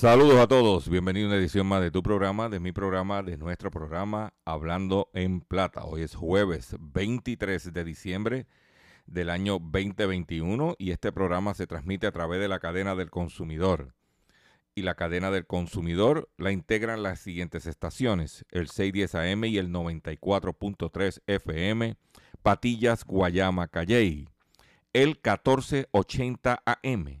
Saludos a todos, bienvenido a una edición más de tu programa, de mi programa, de nuestro programa Hablando en Plata. Hoy es jueves 23 de diciembre del año 2021 y este programa se transmite a través de la cadena del consumidor. Y la cadena del consumidor la integran las siguientes estaciones, el 610 AM y el 94.3 FM, Patillas, Guayama, Calley, el 1480 AM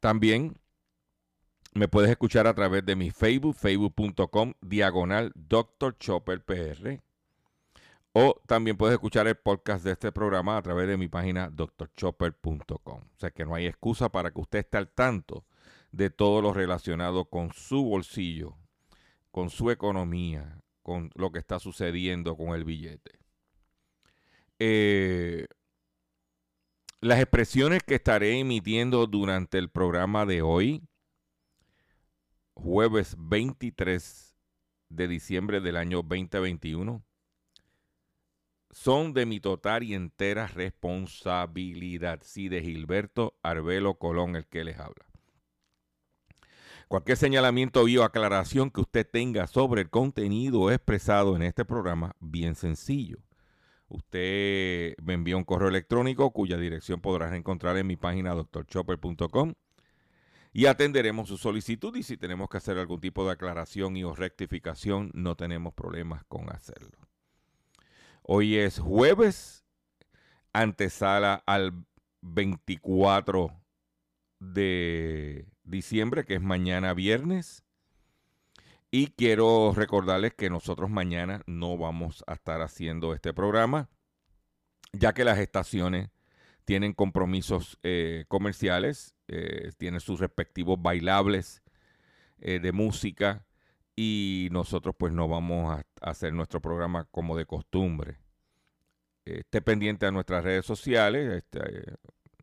También me puedes escuchar a través de mi Facebook, facebook.com, diagonal Dr. Chopper PR. O también puedes escuchar el podcast de este programa a través de mi página drchopper.com. O sea que no hay excusa para que usted esté al tanto de todo lo relacionado con su bolsillo, con su economía, con lo que está sucediendo con el billete. Eh, las expresiones que estaré emitiendo durante el programa de hoy, jueves 23 de diciembre del año 2021, son de mi total y entera responsabilidad. Sí, de Gilberto Arbelo Colón, el que les habla. Cualquier señalamiento o aclaración que usted tenga sobre el contenido expresado en este programa, bien sencillo Usted me envía un correo electrónico cuya dirección podrás encontrar en mi página doctorchopper.com y atenderemos su solicitud y si tenemos que hacer algún tipo de aclaración y o rectificación no tenemos problemas con hacerlo. Hoy es jueves, antesala al 24 de diciembre, que es mañana viernes. Y quiero recordarles que nosotros mañana no vamos a estar haciendo este programa, ya que las estaciones tienen compromisos eh, comerciales, eh, tienen sus respectivos bailables eh, de música y nosotros pues no vamos a, hacer nuestro programa como de costumbre. esté pendiente a nuestras redes sociales, este,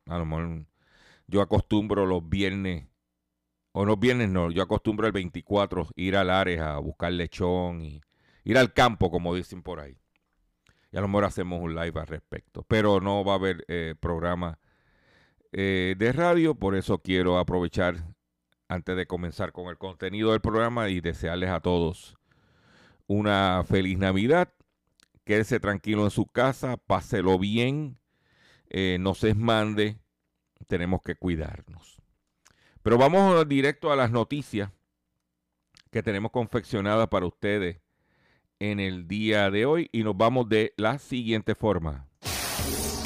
a lo mejor yo acostumbro los viernes o los viernes no, yo acostumbro el 24 ir al área a buscar lechón y ir al campo, como dicen por ahí. Y a lo mejor hacemos un live al respecto. Pero no va a haber eh, programa eh, de radio, por eso quiero aprovechar antes de comenzar con el contenido del programa y desearles a todos una feliz Navidad. Quédese tranquilo en su casa, páselo bien, eh, no se esmande, tenemos que cuidarnos. Pero vamos directo a las noticias que tenemos confeccionadas para ustedes en el día de hoy y nos vamos de la siguiente forma.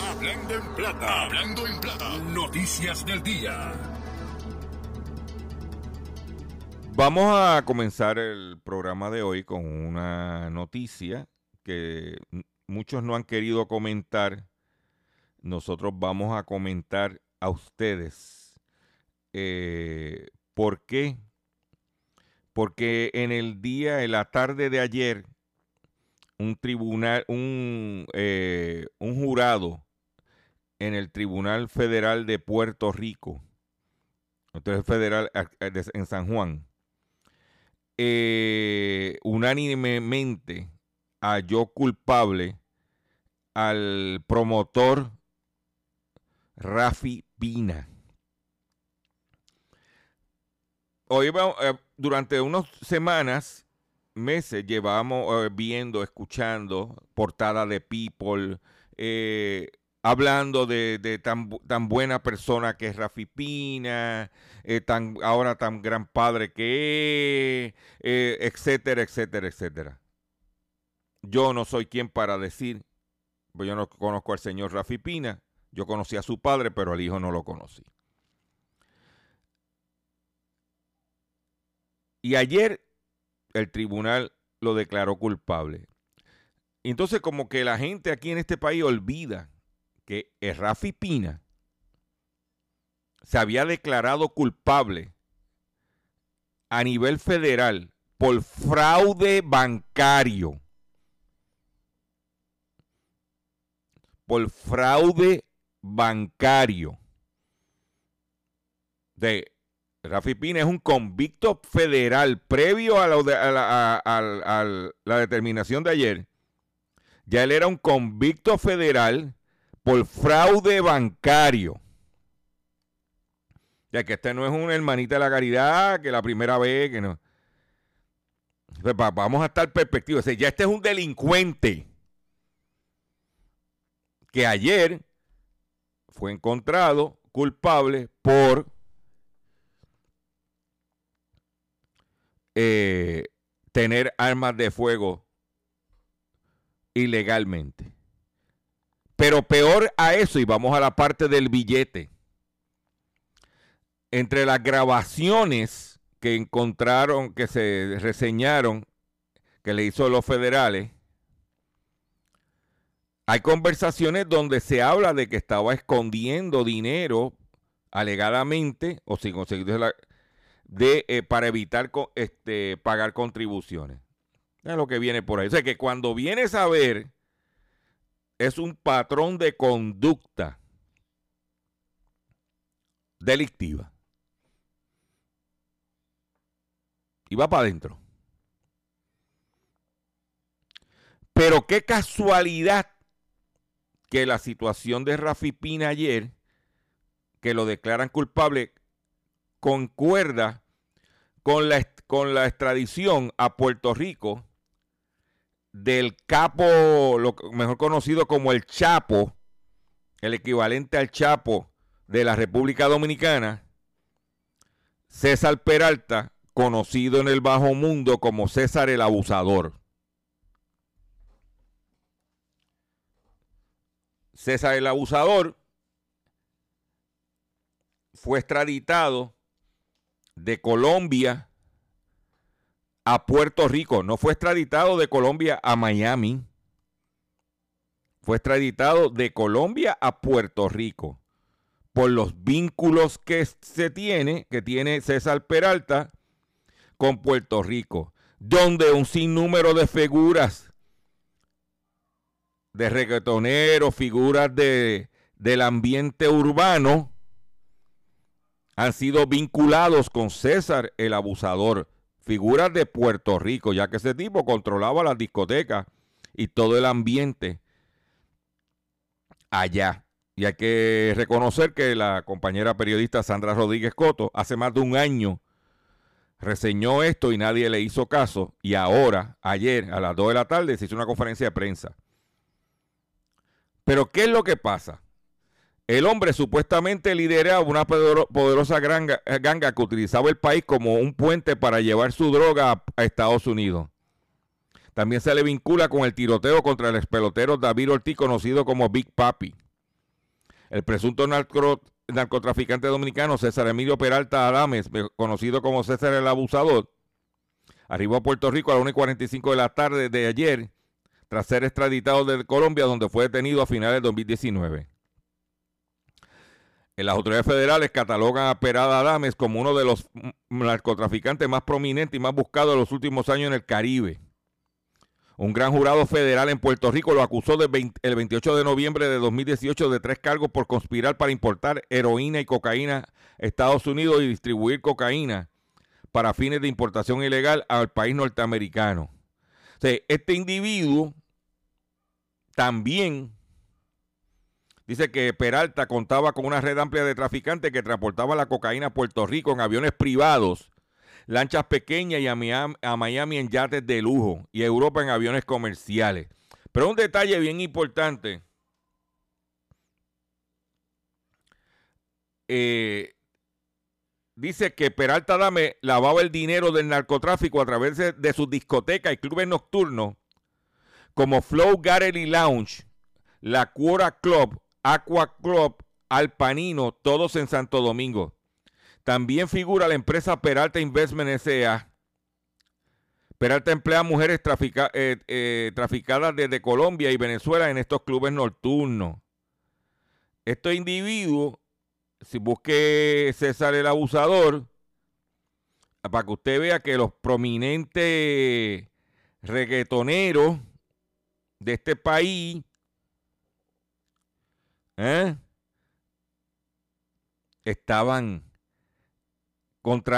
Hablando en plata, hablando en plata, noticias del día. Vamos a comenzar el programa de hoy con una noticia que muchos no han querido comentar. Nosotros vamos a comentar a ustedes. Eh, ¿Por qué? Porque en el día, en la tarde de ayer, un tribunal, un, eh, un jurado en el Tribunal Federal de Puerto Rico, entonces federal en San Juan, eh, unánimemente halló culpable al promotor Rafi Pina. Hoy eh, durante unas semanas, meses, llevamos eh, viendo, escuchando portada de People, eh, hablando de, tan, tan, buena persona que es Rafi Pina, tan, ahora tan gran padre que es, etcétera, etcétera, etcétera. Yo no soy quien para decir, pues yo no conozco al señor Rafi Pina, yo conocí a su padre, pero al hijo no lo conocí. Y ayer el tribunal lo declaró culpable. Entonces como que la gente aquí en este país olvida que Rafi Pina se había declarado culpable a nivel federal por fraude bancario. Por fraude bancario. De Rafi Pina es un convicto federal previo a la, determinación de ayer. Ya él era un convicto federal por fraude bancario. Ya que este no es un hermanita de la caridad, que la primera vez, que no. Vamos a estar perspectiva. ya este es un delincuente que ayer fue encontrado culpable por eh, tener armas de fuego ilegalmente. Pero peor a eso, y vamos a la parte del billete. Entre las grabaciones que encontraron, que se reseñaron, que le hizo los federales, hay conversaciones donde se habla de que estaba escondiendo dinero alegadamente o sin conseguir de, eh, para evitar este, pagar contribuciones. Es lo que viene por ahí. O sea que cuando vienes a ver, es un patrón de conducta delictiva. Y va para adentro. Pero qué casualidad que la situación de Rafi Pina ayer, que lo declaran culpable, concuerda con la, con la extradición a Puerto Rico del capo, lo mejor conocido como el Chapo, el equivalente al Chapo de la República Dominicana, César Peralta, conocido en el bajo mundo como César el Abusador. César el Abusador fue extraditado de Colombia a Puerto Rico. No fue extraditado de Colombia a Miami. Fue extraditado de Colombia a Puerto Rico por los vínculos que se tiene, que tiene César Peralta con Puerto Rico, donde un sinnúmero de figuras de reggaetoneros, figuras de, del ambiente urbano, han sido vinculados con César el abusador, figuras de Puerto Rico, ya que ese tipo controlaba las discotecas y todo el ambiente allá. Y hay que reconocer que la compañera periodista Sandra Rodríguez Coto hace más de un año reseñó esto y nadie le hizo caso. Y ahora, ayer, a las 2 de la tarde, se hizo una conferencia de prensa pero ¿qué es lo que pasa? El hombre supuestamente lideraba una poderosa ganga, que utilizaba el país como un puente para llevar su droga a, Estados Unidos. También se le vincula con el tiroteo contra el pelotero David Ortiz, conocido como Big Papi. El presunto narcotraficante dominicano César Emilio Peralta Adames, conocido como César el Abusador, arribó a Puerto Rico a las 1 y 45 de la tarde de ayer, tras ser extraditado de Colombia, donde fue detenido a finales del 2019. Las autoridades federales catalogan a Peralta Adames como uno de los narcotraficantes más prominentes y más buscados de los últimos años en el Caribe. Un gran jurado federal en Puerto Rico lo acusó el 28 de noviembre de 2018 de tres cargos por conspirar para importar heroína y cocaína a Estados Unidos y distribuir cocaína para fines de importación ilegal al país norteamericano. este individuo también dice que Peralta contaba con una red amplia de traficantes que transportaban la cocaína a Puerto Rico en aviones privados lanchas pequeñas y a Miami, en yates de lujo y a Europa en aviones comerciales. Pero un detalle bien importante. Eh, dice que Peralta Dame lavaba el dinero del narcotráfico a través de, sus discotecas y clubes nocturnos como Flow Gallery Lounge, La Cuora Club, Aqua Club, Alpanino, todos en Santo Domingo. También figura la empresa Peralta Investment S.A. Peralta emplea mujeres eh, eh, traficadas desde Colombia y Venezuela en estos clubes nocturnos. Estos individuos, si busque César el abusador, para que usted vea que los prominentes reggaetoneros de este país ¿eh? estaban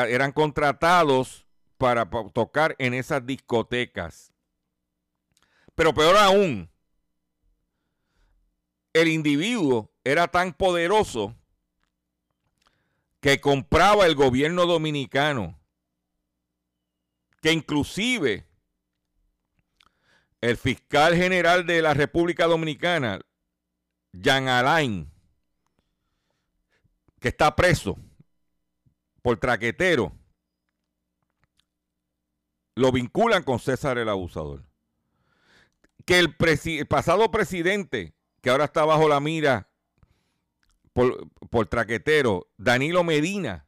eran contratados para tocar en esas discotecas. Pero peor aún, el individuo era tan poderoso que compraba el gobierno dominicano, que inclusive el fiscal general de la República Dominicana, Jean Alain, que está preso, por traquetero, lo vinculan con César el abusador. Que el, pasado presidente, que ahora está bajo la mira por, por traquetero, Danilo Medina,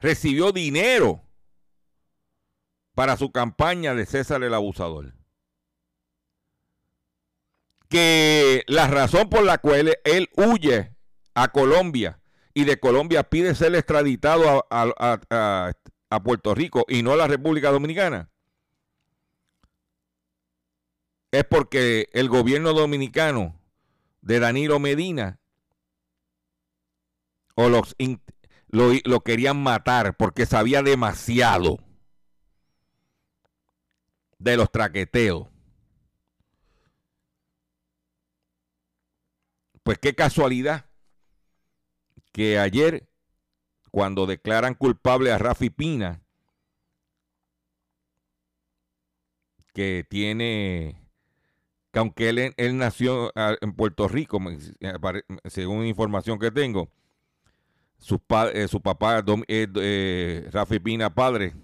recibió dinero para su campaña de César el abusador. Que la razón por la cual él huye a Colombia y de Colombia pide ser extraditado a, Puerto Rico y no a la República Dominicana, es porque el gobierno dominicano de Danilo Medina o los lo, lo, querían matar porque sabía demasiado de los traqueteos. Pues qué casualidad que ayer, cuando declaran culpable a Rafi Pina, que tiene, que aunque él, nació ah, en Puerto Rico, según información que tengo, su, eh, su papá, eh, Rafi Pina, padre,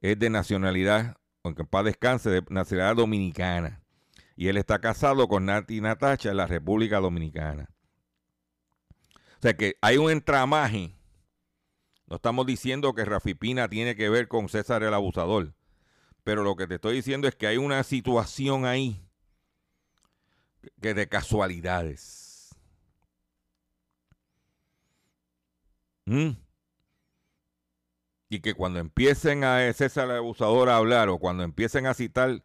es de nacionalidad, aunque en paz descanse, de nacionalidad dominicana. Y él está casado con Nati Natacha en la República Dominicana. O sea que hay un entramaje. No estamos diciendo que Rafi Pina tiene que ver con César el abusador. Pero lo que te estoy diciendo es que hay una situación ahí que de casualidades. ¿Mm? Y que cuando empiecen a César el abusador a hablar o cuando empiecen a citar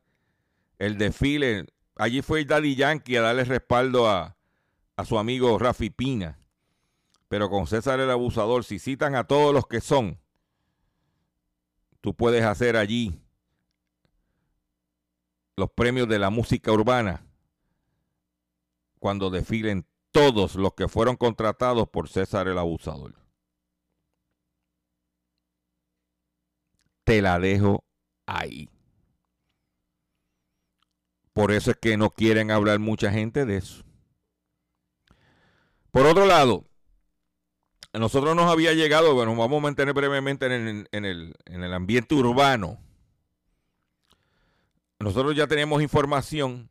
el desfile, allí fue el Daddy Yankee a darle respaldo a, a su amigo Rafi Pina. Pero con César el abusador, si citan a todos los que son, tú puedes hacer allí los premios de la música urbana cuando desfilen todos los que fueron contratados por César el abusador. Te la dejo ahí. Por eso es que no quieren hablar mucha gente de eso. Por otro lado, nosotros nos había llegado, bueno, vamos a mantener brevemente en el, ambiente urbano. Nosotros ya tenemos información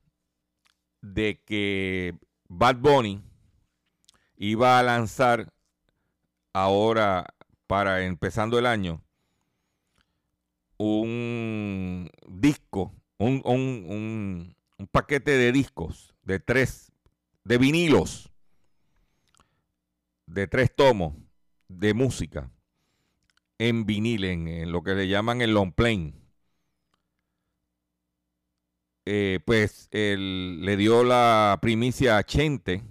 de que Bad Bunny iba a lanzar ahora para empezando el año un disco, un, un, un paquete de discos de tres, de vinilos, de tres tomos de música en vinil, en, lo que le llaman el long plane. Eh, pues le dio la primicia a Chente.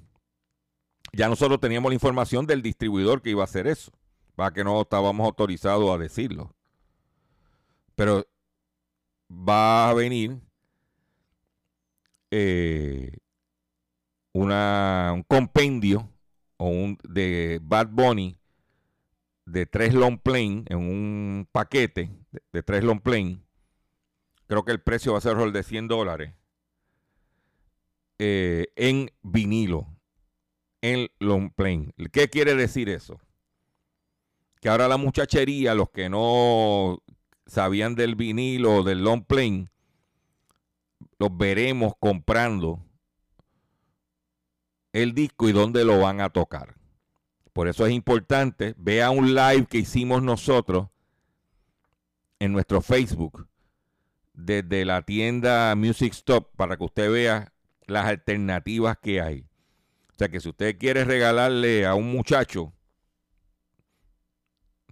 Ya nosotros teníamos la información del distribuidor que iba a hacer eso, para que no estábamos autorizados a decirlo. Pero va a venir eh, una, un compendio o un, de Bad Bunny de tres long plane en un paquete de, tres long plane. Creo que el precio va a ser de 100 dólares. Eh, en vinilo, en long plane. ¿Qué quiere decir eso? Que ahora la muchachería, los que no sabían del vinilo o del long plane, los veremos comprando el disco y dónde lo van a tocar. Por eso es importante, vea un live que hicimos nosotros en nuestro Facebook desde la tienda Music Stop para que usted vea las alternativas que hay. O sea que si usted quiere regalarle a un muchacho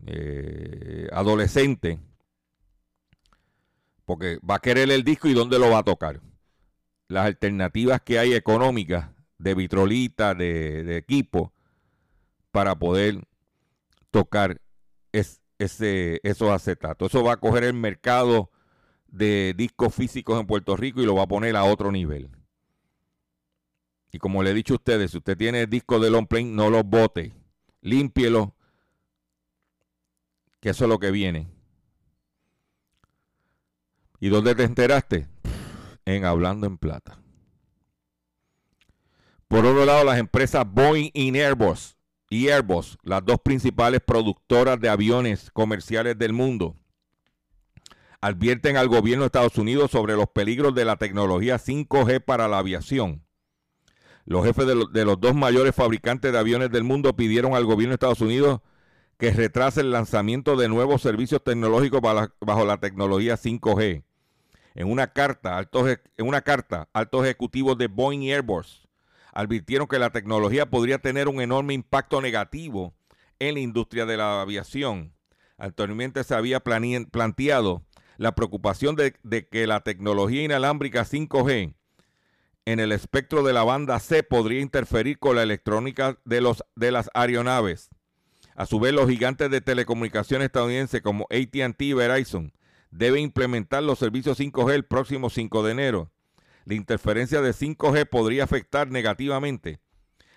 eh, adolescente, porque va a querer el disco y dónde lo va a tocar. Las alternativas que hay económicas de vitrolita, de equipo, para poder tocar ese, esos acetatos. Eso va a coger el mercado de discos físicos en Puerto Rico y lo va a poner a otro nivel. Y como le he dicho a ustedes, si usted tiene disco de long plane, no los bote, límpielo, que eso es lo que viene. ¿Y dónde te enteraste? En Hablando en Plata. Por otro lado, las empresas Boeing y Airbus y Airbus, las dos principales productoras de aviones comerciales del mundo, advierten al gobierno de Estados Unidos sobre los peligros de la tecnología 5G para la aviación. Los jefes de, los dos mayores fabricantes de aviones del mundo pidieron al gobierno de Estados Unidos que retrase el lanzamiento de nuevos servicios tecnológicos bajo la tecnología 5G. En una carta, altos, en una carta, altos ejecutivos de Boeing y Airbus advirtieron que la tecnología podría tener un enorme impacto negativo en la industria de la aviación. Anteriormente se había planteado la preocupación de, que la tecnología inalámbrica 5G en el espectro de la banda C podría interferir con la electrónica de, los, de las aeronaves. A su vez, los gigantes de telecomunicaciones estadounidenses como ATT y Verizon deben implementar los servicios 5G el próximo 5 de enero la interferencia de 5G podría afectar negativamente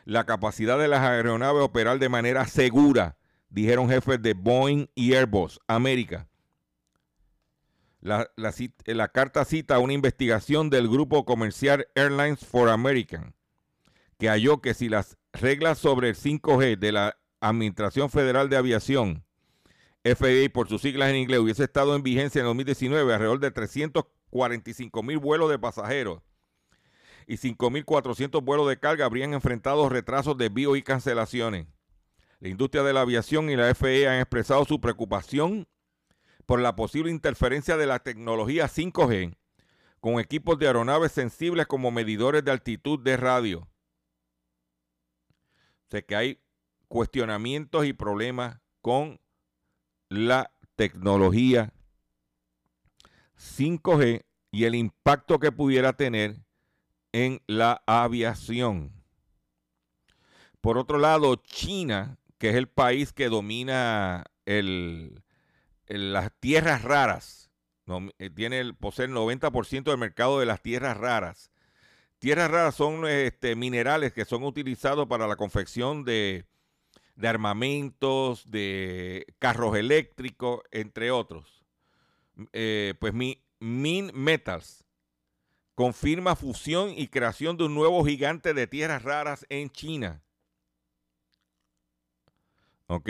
la capacidad de las aeronaves operar de manera segura, dijeron jefes de Boeing y Airbus América. La, la, carta cita una investigación del grupo comercial Airlines for American, que halló que si las reglas sobre el 5G de la Administración Federal de Aviación, FAA por sus siglas en inglés, hubiese estado en vigencia en 2019, alrededor de 300 45 mil vuelos de pasajeros y 5.400 vuelos de carga habrían enfrentado retrasos de envío y cancelaciones. La industria de la aviación y la FAA han expresado su preocupación por la posible interferencia de la tecnología 5G con equipos de aeronaves sensibles como medidores de altitud de radio. Sé que hay cuestionamientos y problemas con la tecnología 5G y el impacto que pudiera tener en la aviación. Por otro lado, China, que es el país que domina las tierras raras, eh, tiene posee el 90% del mercado de las tierras raras. Tierras raras son este, minerales que son utilizados para la confección de, de armamentos, de carros eléctricos, entre otros. Eh, pues mi Min Metals confirma fusión y creación de un nuevo gigante de tierras raras en China. ¿Ok?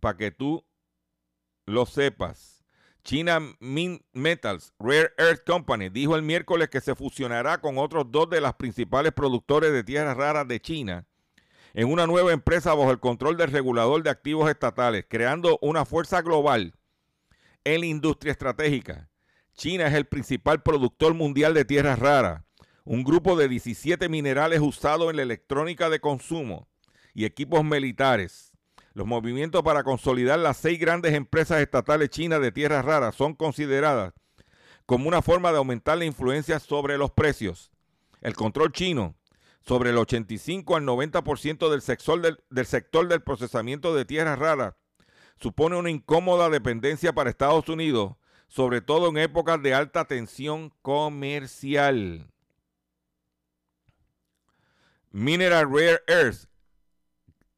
Para que tú lo sepas. China Min Metals Rare Earth Company dijo el miércoles que se fusionará con otros dos de las principales productores de tierras raras de China en una nueva empresa bajo el control del regulador de activos estatales, creando una fuerza global en la industria estratégica. China es el principal productor mundial de tierras raras, un grupo de 17 minerales usados en la electrónica de consumo y equipos militares. Los movimientos para consolidar las seis grandes empresas estatales chinas de tierras raras son consideradas como una forma de aumentar la influencia sobre los precios. El control chino sobre el 85 al 90% del sector del, sector del procesamiento de tierras raras supone una incómoda dependencia para Estados Unidos, sobre todo en épocas de alta tensión comercial. Mineral Rare Earth,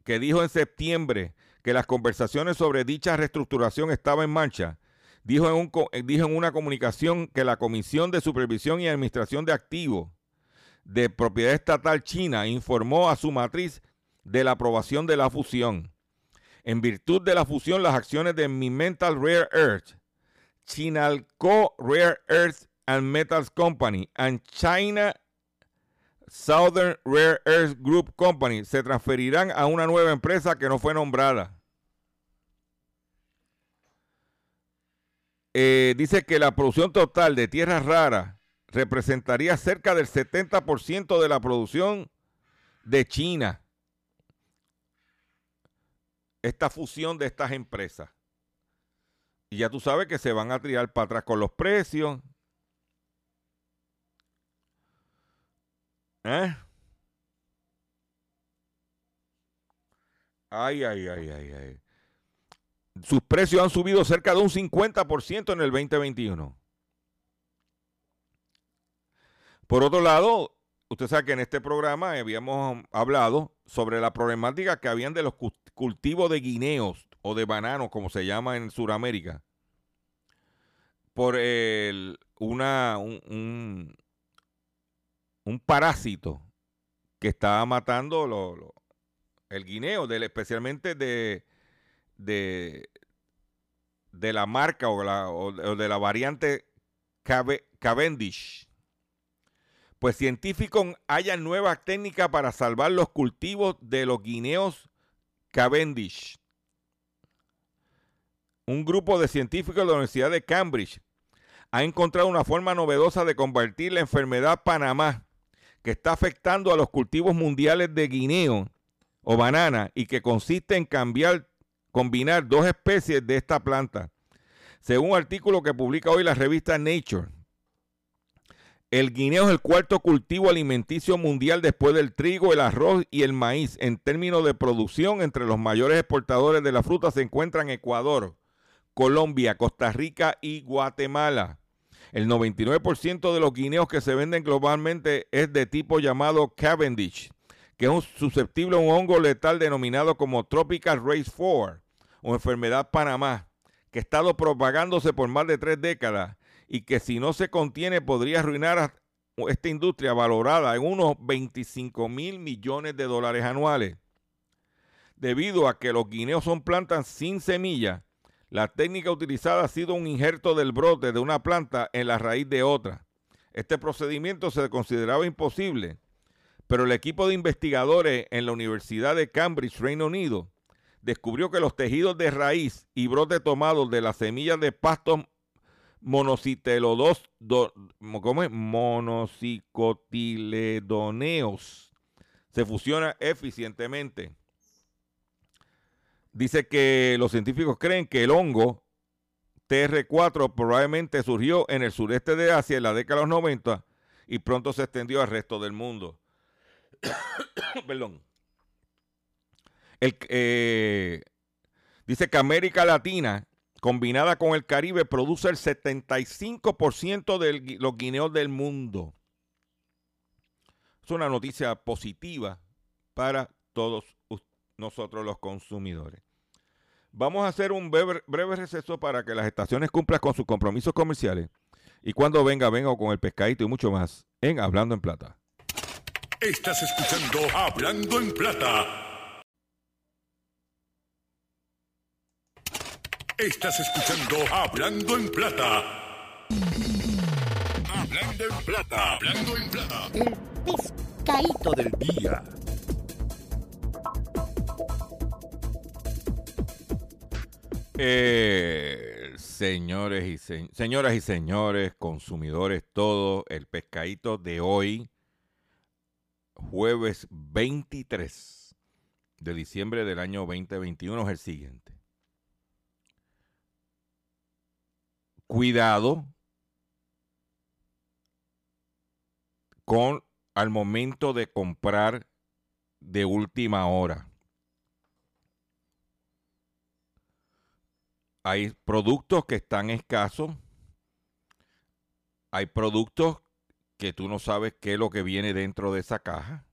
que dijo en septiembre que las conversaciones sobre dicha reestructuración estaban en marcha, dijo en, dijo en una comunicación que la Comisión de Supervisión y Administración de Activos de Propiedad Estatal China informó a su matriz de la aprobación de la fusión. En virtud de la fusión, las acciones de Mental Rare Earth, Chinalco Rare Earth and Metals Company and China Southern Rare Earth Group Company se transferirán a una nueva empresa que no fue nombrada. Eh, dice que la producción total de tierras raras representaría cerca del 70% de la producción de China esta fusión de estas empresas. Y ya tú sabes que se van a tirar para atrás con los precios. ¿Eh? Ay, ay, ay, ay, ay. Sus precios han subido cerca de un 50% en el 2021. Por otro lado, usted sabe que en este programa habíamos hablado sobre la problemática que habían de los cultivos de guineos o de bananos, como se llama en Sudamérica, por el, una, un, un, parásito que estaba matando el guineo, especialmente de, de, de, la marca o de la variante Cavendish pues científicos hallan nuevas técnicas para salvar los cultivos de los guineos Cavendish. Un grupo de científicos de la Universidad de Cambridge ha encontrado una forma novedosa de combatir la enfermedad Panamá, que está afectando a los cultivos mundiales de guineo o banana y que consiste en cambiar, combinar dos especies de esta planta. Según un artículo que publica hoy la revista Nature, el guineo es el cuarto cultivo alimenticio mundial después del trigo, el arroz y el maíz. En términos de producción, entre los mayores exportadores de la fruta se encuentran Ecuador, Colombia, Costa Rica y Guatemala. El 99% de los guineos que se venden globalmente es de tipo llamado Cavendish, que es susceptible a un hongo letal denominado como Tropical Race 4 o enfermedad Panamá, que ha estado propagándose por más de tres décadas y que si no se contiene podría arruinar esta industria valorada en unos 25 mil millones de dólares anuales. Debido a que los guineos son plantas sin semilla, la técnica utilizada ha sido un injerto del brote de una planta en la raíz de otra. Este procedimiento se consideraba imposible, pero el equipo de investigadores en la Universidad de Cambridge, Reino Unido, descubrió que los tejidos de raíz y brote tomados de las semillas de pastos monocitelodos, ¿cómo es? monocicotiledoneos. Se fusiona eficientemente. Dice que los científicos creen que el hongo TR4 probablemente surgió en el sureste de Asia en la década de los 90 y pronto se extendió al resto del mundo. Perdón. Eh, dice que América Latina combinada con el Caribe, produce el 75% de los guineos del mundo. Es una noticia positiva para todos nosotros los consumidores. Vamos a hacer un breve, receso para que las estaciones cumplan con sus compromisos comerciales. Y cuando venga, venga con el pescadito y mucho más en Hablando en Plata. Estás escuchando Hablando en Plata. Estás escuchando Hablando en Plata. Hablando en Plata. Hablando en Plata. El pescadito del día. Eh, señores y señoras y señores, consumidores todos, el pescadito de hoy, jueves 23 de diciembre del año 2021 es el siguiente. Cuidado con al momento de comprar de última hora. Hay productos que están escasos. Hay productos que tú no sabes qué es lo que viene dentro de esa caja.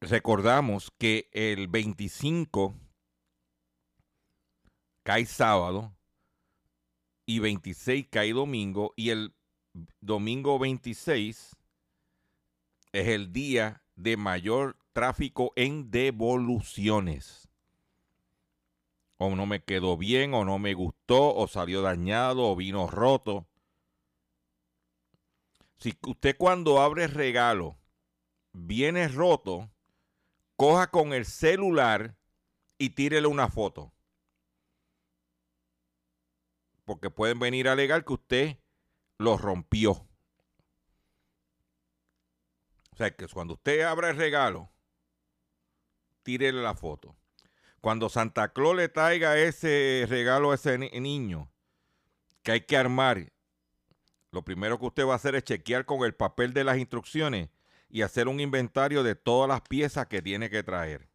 Recordamos que el 25 cae sábado y 26 cae domingo y el domingo 26 es el día de mayor tráfico en devoluciones. O no me quedó bien, o no me gustó, o salió dañado, o vino roto. Si usted cuando abre regalo viene roto, coja con el celular y tírele una foto. Porque pueden venir a alegar que usted lo rompió. O sea, que cuando usted abra el regalo, tírele la foto. Cuando Santa Claus le traiga ese regalo a ese niño que hay que armar, lo primero que usted va a hacer es chequear con el papel de las instrucciones y hacer un inventario de todas las piezas que tiene que traer.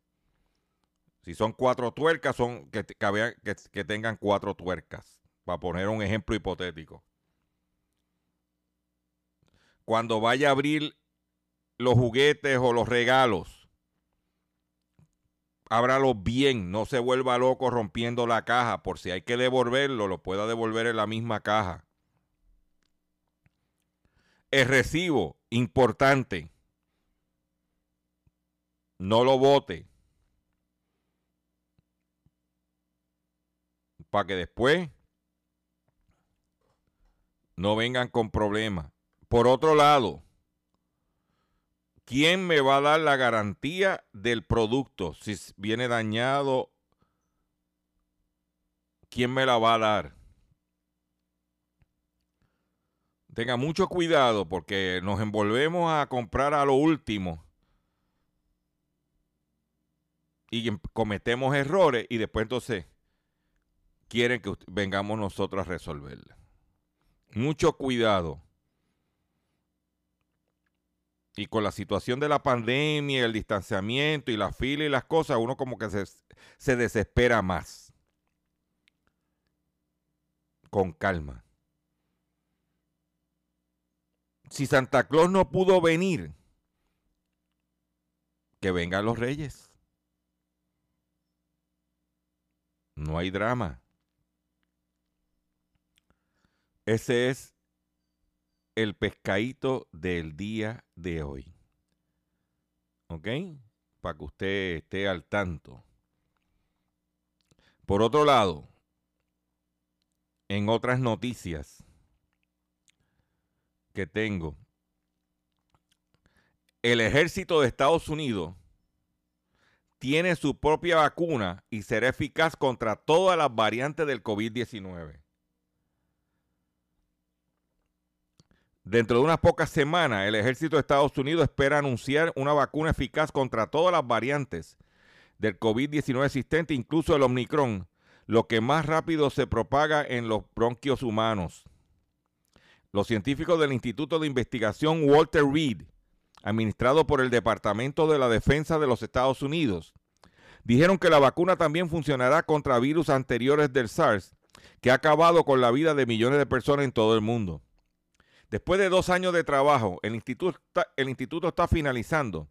Si son cuatro tuercas, son que, que tengan cuatro tuercas, para poner un ejemplo hipotético cuando vaya a abrir los juguetes o los regalos, ábralos bien, no se vuelva loco rompiendo la caja, por si hay que devolverlo, lo pueda devolver en la misma caja. El recibo, importante, no lo vote. Para que después no vengan con problemas. Por otro lado, ¿quién me va a dar la garantía del producto? Si viene dañado, ¿quién me la va a dar? Tenga mucho cuidado porque nos envolvemos a comprar a lo último y cometemos errores y después entonces quieren que vengamos nosotros a resolverla. Mucho cuidado y con la situación de la pandemia, el distanciamiento y la fila y las cosas, uno como que se, se desespera más. Con calma. Si Santa Claus no pudo venir, que vengan los reyes. No hay drama. Ese es el pescadito del día de hoy. ¿Ok? Para que usted esté al tanto. Por otro lado, en otras noticias que tengo, el ejército de Estados Unidos tiene su propia vacuna y será eficaz contra todas las variantes del COVID-19. Dentro de unas pocas semanas, el ejército de Estados Unidos espera anunciar una vacuna eficaz contra todas las variantes del COVID-19 existente, incluso el Omicron, lo que más rápido se propaga en los bronquios humanos. Los científicos del Instituto de Investigación Walter Reed, administrado por el Departamento de la Defensa de los Estados Unidos, dijeron que la vacuna también funcionará contra virus anteriores del SARS, que ha acabado con la vida de millones de personas en todo el mundo. Después de dos años de trabajo, el instituto, está, finalizando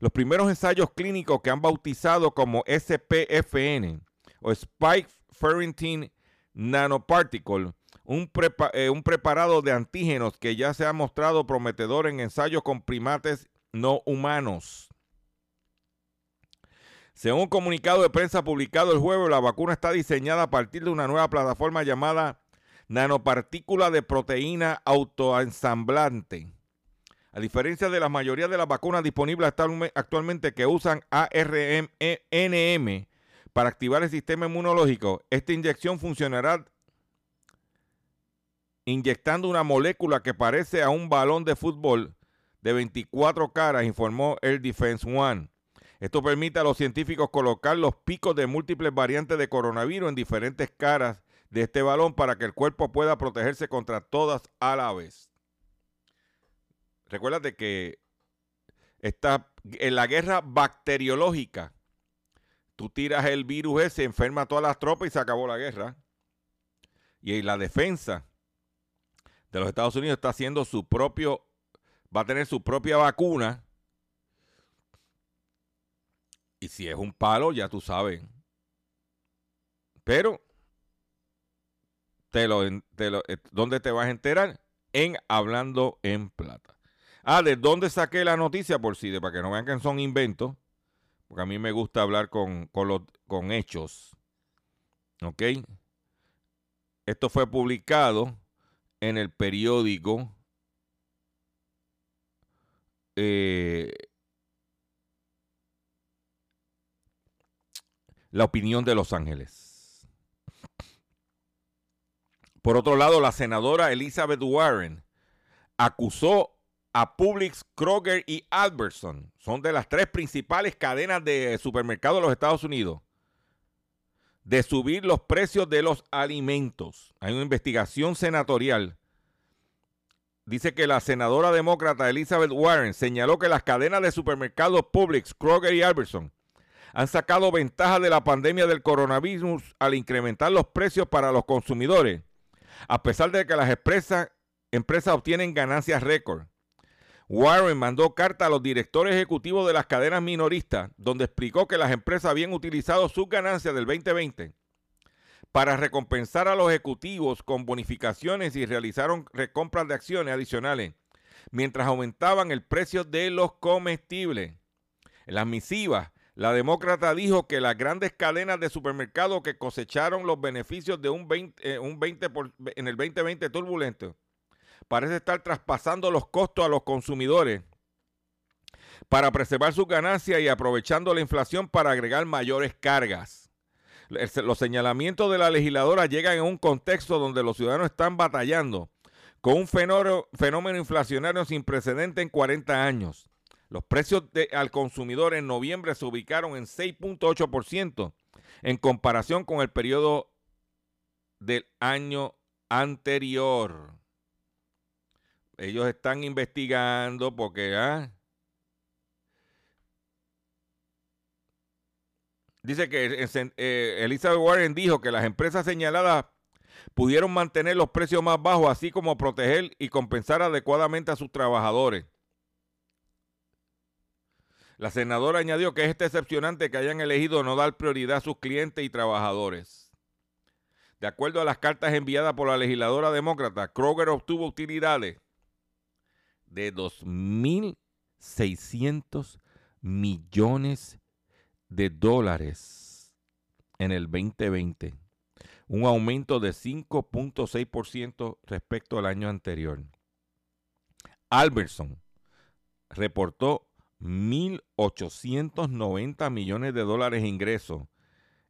los primeros ensayos clínicos que han bautizado como SPFN o Spike Ferritin Nanoparticle, un, eh, un, preparado de antígenos que ya se ha mostrado prometedor en ensayos con primates no humanos. Según un comunicado de prensa publicado el jueves, la vacuna está diseñada a partir de una nueva plataforma llamada nanopartícula de proteína autoensamblante. A diferencia de la mayoría de las vacunas disponibles actualmente que usan ARNM para activar el sistema inmunológico. Esta inyección funcionará inyectando una molécula que parece a un balón de fútbol de 24 caras, informó Air Defense One. Esto permite a los científicos colocar los picos de múltiples variantes de coronavirus en diferentes caras de este balón para que el cuerpo pueda protegerse contra todas a la vez. Recuérdate que está en la guerra bacteriológica. Tú tiras el virus ese, enferma a todas las tropas y se acabó la guerra. Y la defensa de los Estados Unidos está haciendo su propio, va a tener su propia vacuna. Y si es un palo, ya tú sabes. Pero, te eh, ¿dónde te vas a enterar? En Hablando en Plata. Ah, ¿de dónde saqué la noticia? Por si, de, para que no vean que son inventos. Porque a mí me gusta hablar con, con, los, con hechos. ¿Ok? Esto fue publicado en el periódico eh, La opinión de Los Ángeles. Por otro lado, la senadora Elizabeth Warren acusó a Publix, Kroger y Albertson, son de las tres principales cadenas de supermercados de los Estados Unidos, de subir los precios de los alimentos. Hay una investigación senatorial. Dice que la senadora demócrata Elizabeth Warren señaló que las cadenas de supermercados Publix, Kroger y Albertson han sacado ventaja de la pandemia del coronavirus al incrementar los precios para los consumidores, a pesar de que las empresas, obtienen ganancias récord. Warren mandó carta a los directores ejecutivos de las cadenas minoristas, donde explicó que las empresas habían utilizado sus ganancias del 2020 para recompensar a los ejecutivos con bonificaciones y realizaron recompras de acciones adicionales, mientras aumentaban el precio de los comestibles. En las misivas, la demócrata dijo que las grandes cadenas de supermercados que cosecharon los beneficios de un 20, eh, un 20 en el 2020 turbulento parece estar traspasando los costos a los consumidores para preservar sus ganancias y aprovechando la inflación para agregar mayores cargas. Los señalamientos de la legisladora llegan en un contexto donde los ciudadanos están batallando con un fenómeno, inflacionario sin precedente en 40 años. Los precios al consumidor en noviembre se ubicaron en 6.8% en comparación con el periodo del año anterior ellos están investigando porque ¿ah? dice que eh, Elizabeth Warren dijo que las empresas señaladas pudieron mantener los precios más bajos, así como proteger y compensar adecuadamente a sus trabajadores. La senadora añadió que es decepcionante que hayan elegido no dar prioridad a sus clientes y trabajadores. De acuerdo a las cartas enviadas por la legisladora demócrata, Kroger obtuvo utilidades de 2.600 millones de dólares en el 2020, un aumento de 5.6% respecto al año anterior. Alberson reportó 1.890 millones de dólares de ingresos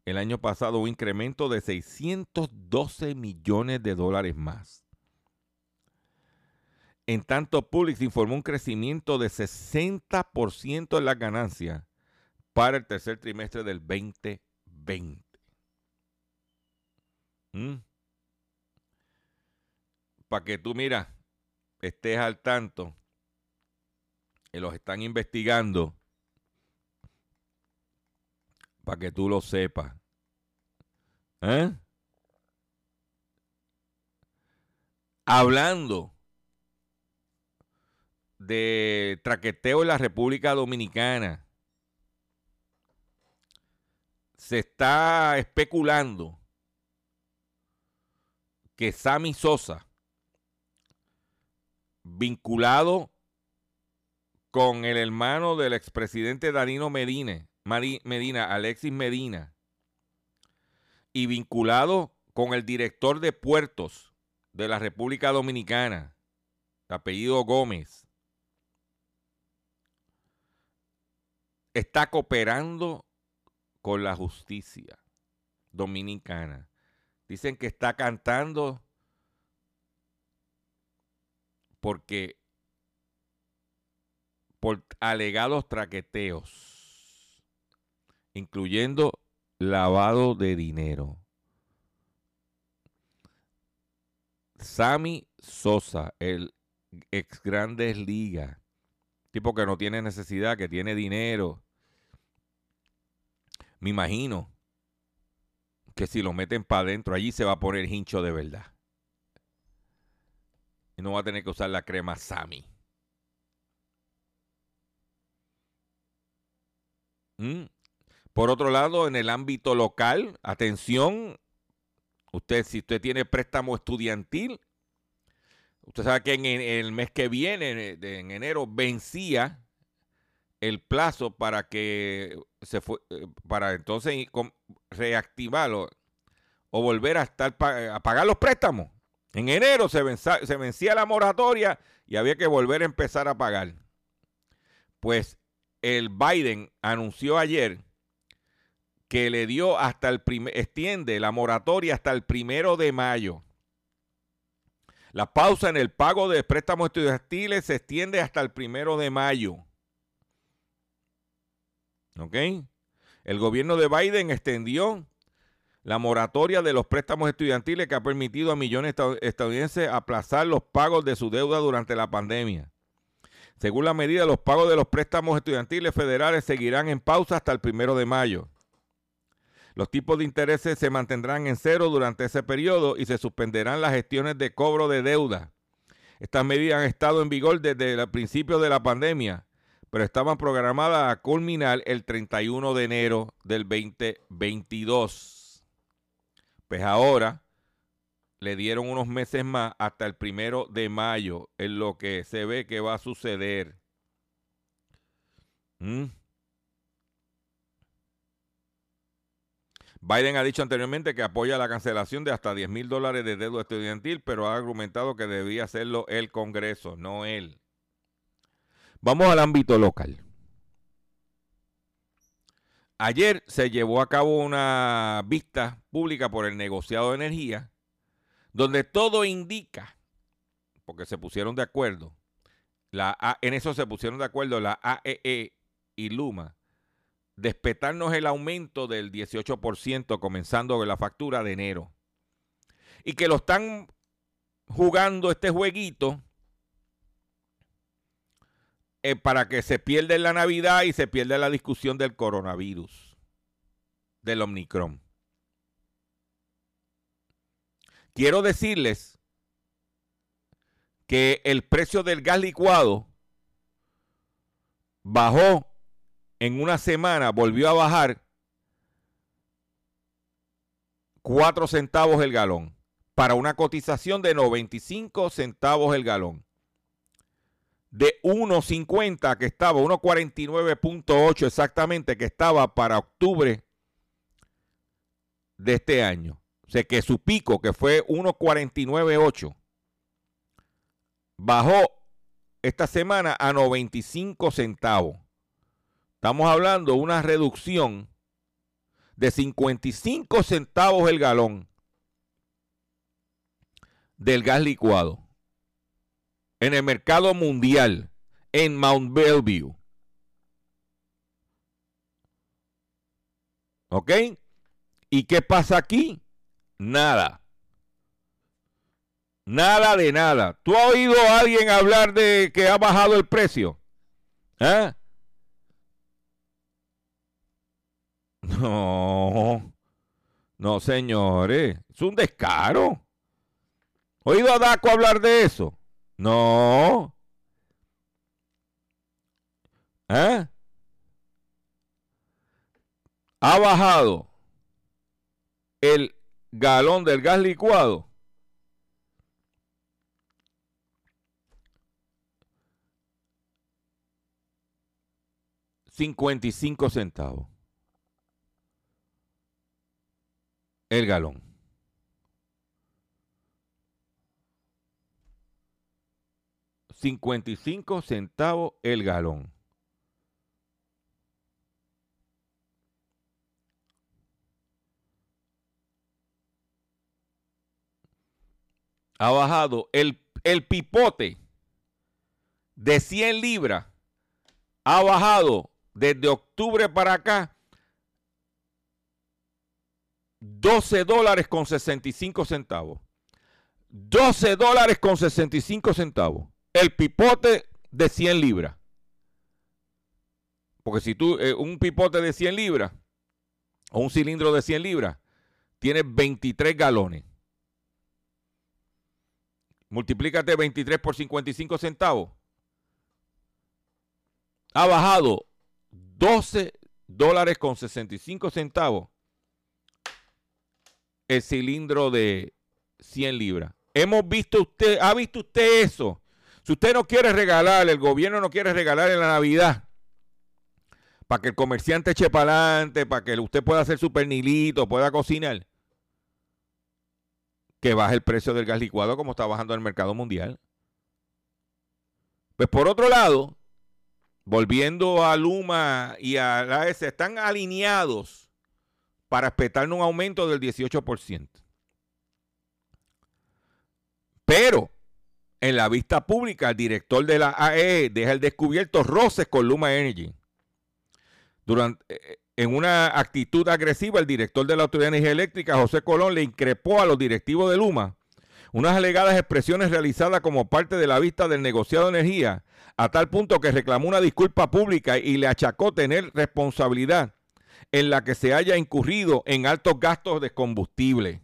el año pasado, un incremento de 612 millones de dólares más. En tanto, Publix informó un crecimiento de 60% en las ganancias para el tercer trimestre del 2020. ¿Mm? Para que tú, mira, estés al tanto, los están investigando, para que tú lo sepas. ¿Eh? Hablando de traqueteo en la República Dominicana. Se está especulando que Sammy Sosa, vinculado con el hermano del expresidente Danilo Medina, Medina, Alexis Medina, y vinculado con el director de puertos de la República Dominicana, apellido Gómez, está cooperando con la justicia dominicana. Dicen que está cantando porque por alegados traqueteos, incluyendo lavado de dinero. Sammy Sosa, el ex Grandes Ligas, tipo que no tiene necesidad, que tiene dinero. Me imagino que si lo meten para adentro, allí se va a poner hincho de verdad. Y no va a tener que usar la crema Sammy. Mm. Por otro lado, en el ámbito local, atención, usted si usted tiene préstamo estudiantil, usted sabe que en, el mes que viene, en enero, vencía el plazo para que se fue, eh, para entonces reactivarlo o volver a estar a pagar los préstamos. En enero se, se vencía la moratoria y había que volver a empezar a pagar. Pues el Biden anunció ayer que le dio hasta el primer, extiende la moratoria hasta el primero de mayo. La pausa en el pago de préstamos estudiantiles se extiende hasta el primero de mayo. ¿Ok? El gobierno de Biden extendió la moratoria de los préstamos estudiantiles que ha permitido a millones de estadounidenses aplazar los pagos de su deuda durante la pandemia. Según la medida, los pagos de los préstamos estudiantiles federales seguirán en pausa hasta el primero de mayo. Los tipos de intereses se mantendrán en cero durante ese periodo y se suspenderán las gestiones de cobro de deuda. Estas medidas han estado en vigor desde el principio de la pandemia, pero estaban programadas a culminar el 31 de enero del 2022. Pues ahora le dieron unos meses más hasta el primero de mayo, en lo que se ve que va a suceder. ¿Mm? Biden ha dicho anteriormente que apoya la cancelación de hasta 10 mil dólares de deuda estudiantil, pero ha argumentado que debía hacerlo el Congreso, no él. Vamos al ámbito local. Ayer se llevó a cabo una vista pública por el negociado de energía, donde todo indica, porque se pusieron de acuerdo, la en eso se pusieron de acuerdo la AEE e y Luma, despetarnos el aumento del 18% comenzando con la factura de enero. Y que lo están jugando este jueguito eh, para que se pierda la Navidad y se pierda la discusión del coronavirus, del Omicron. Quiero decirles que el precio del gas licuado bajó en una semana volvió a bajar 4 centavos el galón para una cotización de 95 centavos el galón. De 1.50 que estaba, 1.49.8 exactamente que estaba para octubre de este año. Sea que su pico, que fue 1.49.8, bajó esta semana a 95 centavos. Estamos hablando de una reducción de 55 centavos el galón del gas licuado en el mercado mundial en Mount Bellevue. ¿Ok? ¿Y qué pasa aquí? Nada. Nada de nada. ¿Tú has oído a alguien hablar de que ha bajado el precio? ¿Eh? No, no, señores, es un descaro. ¿Oído a Daco hablar de eso? No. ¿Eh? Ha bajado el galón del gas licuado. Cincuenta y cinco centavos. el galón. Cincuenta y cinco centavos el galón. Ha bajado el, el pipote de 100 libras ha bajado desde octubre para acá 12 dólares con 65 centavos. 12 dólares con 65 centavos. El pipote de 100 libras. Porque si tú, eh, un pipote de 100 libras o un cilindro de 100 libras, tiene 23 galones. Multiplícate 23 por 55 centavos. Ha bajado 12 dólares con 65 centavos el cilindro de 100 libras. Hemos visto usted, ¿ha visto usted eso? Si usted no quiere regalar, el gobierno no quiere regalar en la Navidad, para que el comerciante eche para adelante, para que usted pueda hacer su pernilito, pueda cocinar, que baje el precio del gas licuado como está bajando en el mercado mundial. Pues por otro lado, volviendo a Luma y a la S, están alineados para esperar un aumento del 18%. Pero en la vista pública, el director de la AE deja el descubierto roces con Luma Energy. Durante, eh, en una actitud agresiva, el director de la Autoridad de Energía Eléctrica, José Colón, le increpó a los directivos de Luma unas alegadas expresiones realizadas como parte de la vista del negociado de energía, a tal punto que reclamó una disculpa pública y le achacó tener responsabilidad en la que se haya incurrido en altos gastos de combustible.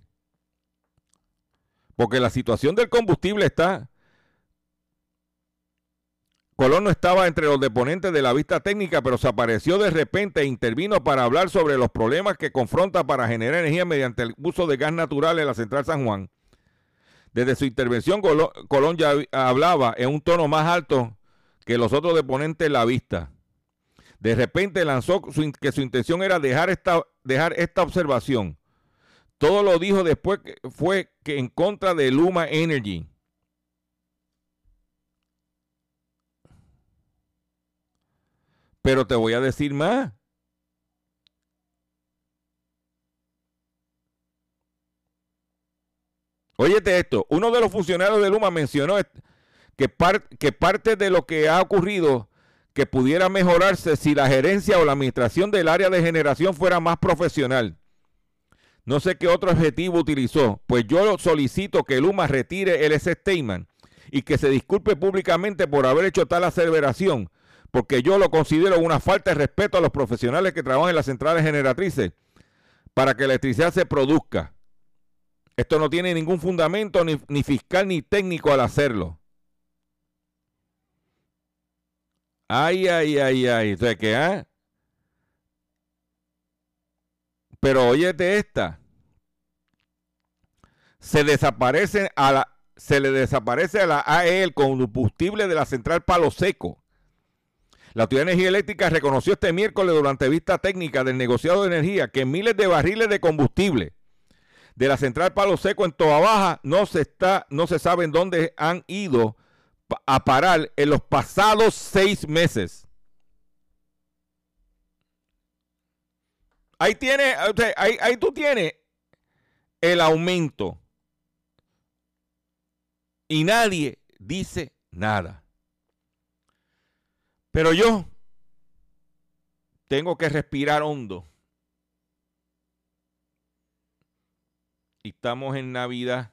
Porque la situación del combustible está... Colón no estaba entre los deponentes de la vista técnica, pero se apareció de repente e intervino para hablar sobre los problemas que confronta para generar energía mediante el uso de gas natural en la central San Juan desde su intervención, Colón ya hablaba en un tono más alto que los otros deponentes en la vista. De repente lanzó que su intención era dejar esta, dejar esta observación. Todo lo dijo después que fue que en contra de Luma Energy. Pero te voy a decir más. Óyete esto, uno de los funcionarios de Luma mencionó que, que parte de lo que ha ocurrido que pudiera mejorarse si la gerencia o la administración del área de generación fuera más profesional. No sé qué otro objetivo utilizó, pues yo solicito que Luma retire el statement y que se disculpe públicamente por haber hecho tal aseveración, porque yo lo considero una falta de respeto a los profesionales que trabajan en las centrales generatrices para que la electricidad se produzca. Esto no tiene ningún fundamento ni, fiscal ni técnico al hacerlo. Ay, ay, ay, ay. Entonces, ¿qué? Ah? Pero óyete esta. Se desaparece a la, se le desaparece a la AE el combustible de la central Palo Seco. La Autoridad de Energía Eléctrica reconoció este miércoles durante vista técnica del negociado de energía que miles de barriles de combustible de la central Palo Seco en Toa Baja no se está, no se sabe en dónde han ido a parar en los pasados seis meses. Ahí tiene, ahí, ahí tú tienes el aumento. Y nadie dice nada. Pero yo tengo que respirar hondo y estamos en Navidad,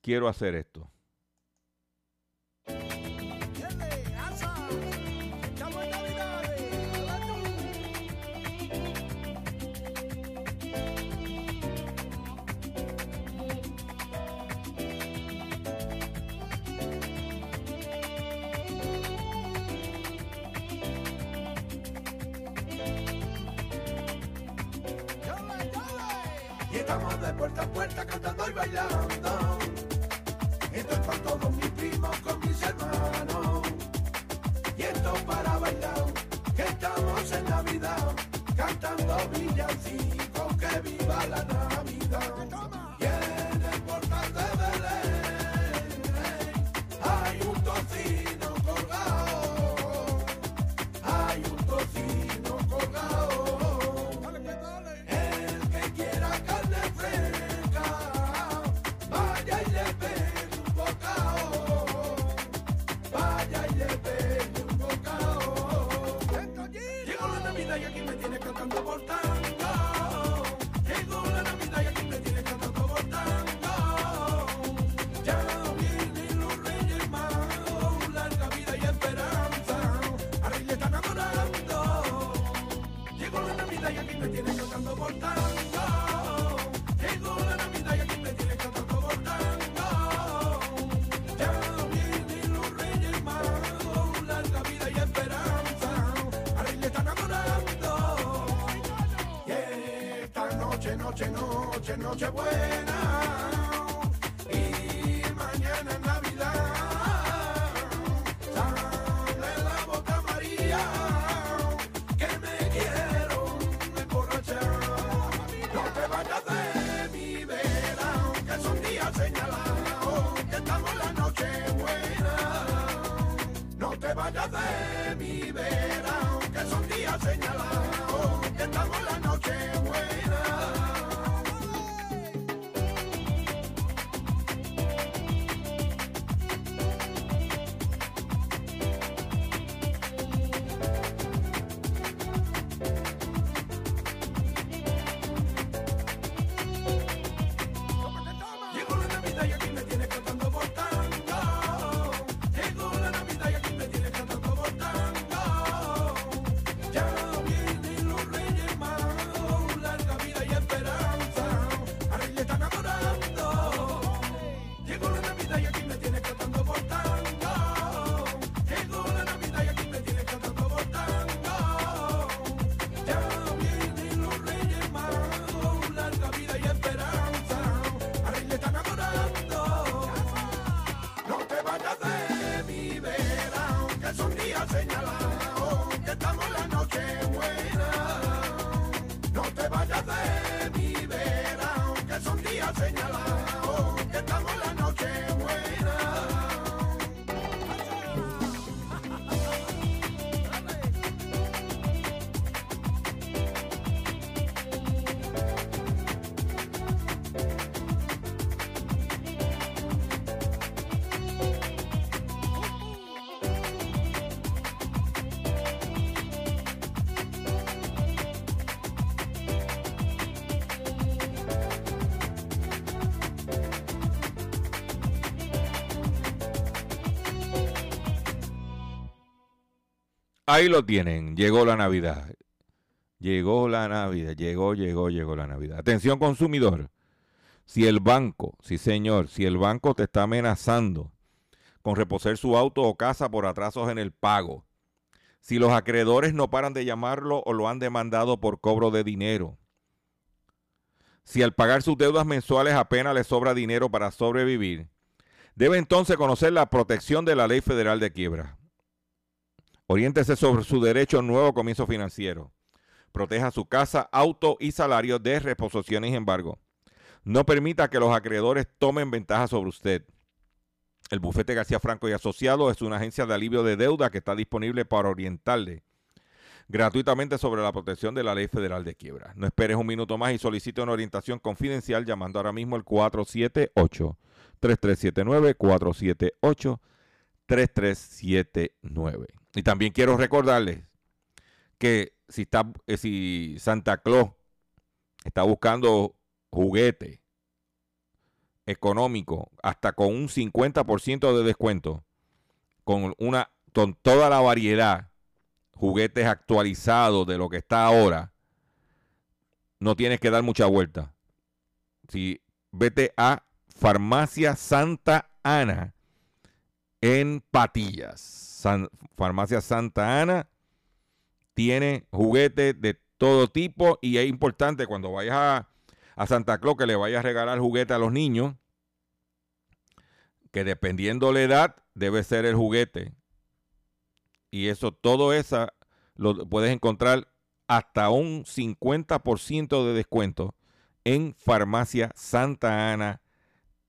quiero hacer esto. Bailando. Ahí lo tienen. Llegó la Navidad. Llegó la Navidad. Llegó, llegó, llegó la Navidad. Atención consumidor. Si el banco, sí señor, si el banco te está amenazando con reposer su auto o casa por atrasos en el pago, si los acreedores no paran de llamarlo o lo han demandado por cobro de dinero, si al pagar sus deudas mensuales apenas le sobra dinero para sobrevivir, debe entonces conocer la protección de la Ley Federal de Quiebra. Oriéntese sobre su derecho a un nuevo comienzo financiero. Proteja su casa, auto y salario de reposiciones y embargo. No permita que los acreedores tomen ventaja sobre usted. El bufete García Franco y Asociados es una agencia de alivio de deuda que está disponible para orientarle gratuitamente sobre la protección de la Ley Federal de Quiebra. No esperes un minuto más y solicite una orientación confidencial llamando ahora mismo al 478-3379, 478-3379. Y también quiero recordarles que si, está, eh, si Santa Claus está buscando juguete económico hasta con un 50% de descuento, con, una, con toda la variedad, juguetes actualizados de lo que está ahora, no tienes que dar mucha vuelta. Si vete a Farmacia Santa Ana en Patillas. Farmacia Santa Ana tiene juguetes de todo tipo y es importante cuando vayas a, a Santa Claus que le vayas a regalar juguete a los niños, que dependiendo la edad debe ser el juguete. Y eso, todo eso lo puedes encontrar hasta un 50% de descuento en Farmacia Santa Ana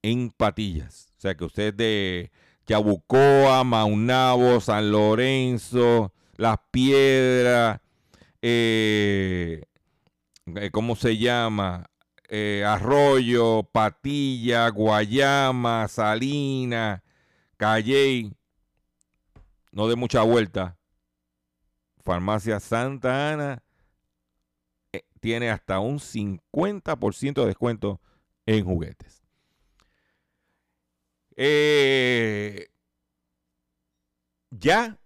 en Patillas. O sea que usted de Yabucoa, Maunabo, San Lorenzo, Las Piedras, eh, eh, ¿cómo se llama? Eh, Arroyo, Patilla, Guayama, Salina, Calley. No de mucha vuelta. Farmacia Santa Ana tiene hasta un 50% de descuento en juguetes. Eh, ya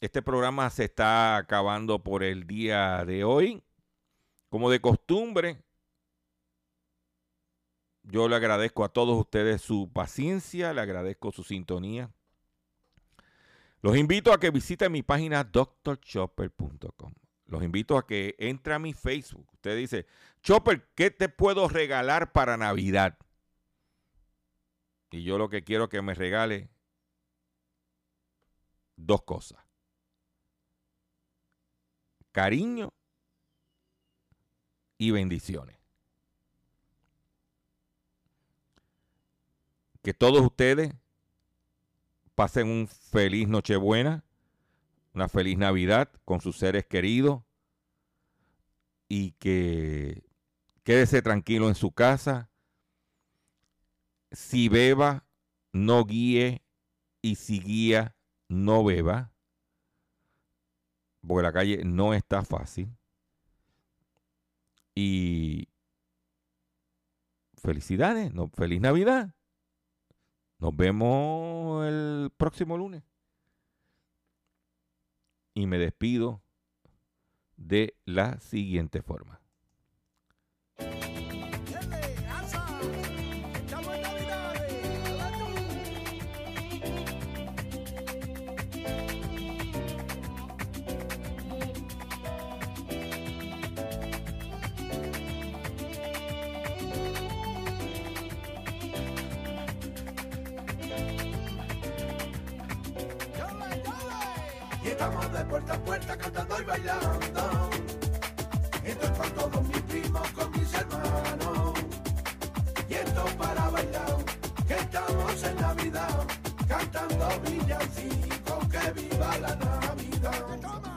este programa se está acabando por el día de hoy. Como de costumbre, yo le agradezco a todos ustedes su paciencia, le agradezco su sintonía. Los invito a que visiten mi página drchopper.com. Los invito a que entre a mi Facebook. Usted dice, Chopper, ¿qué te puedo regalar para Navidad? Y yo lo que quiero que me regale dos cosas. Cariño y bendiciones. Que todos ustedes pasen un feliz Nochebuena, una feliz Navidad con sus seres queridos y que quédese tranquilo en su casa. Si beba, no guíe y si guía, no beba. Porque la calle no está fácil. Y felicidades, no, feliz Navidad. Nos vemos el próximo lunes. Y me despido de la siguiente forma. Puerta a puerta cantando y bailando. Esto es para todos mis primos con mis hermanos. Y esto para bailar, que estamos en Navidad. Cantando villancicos, que viva la Navidad.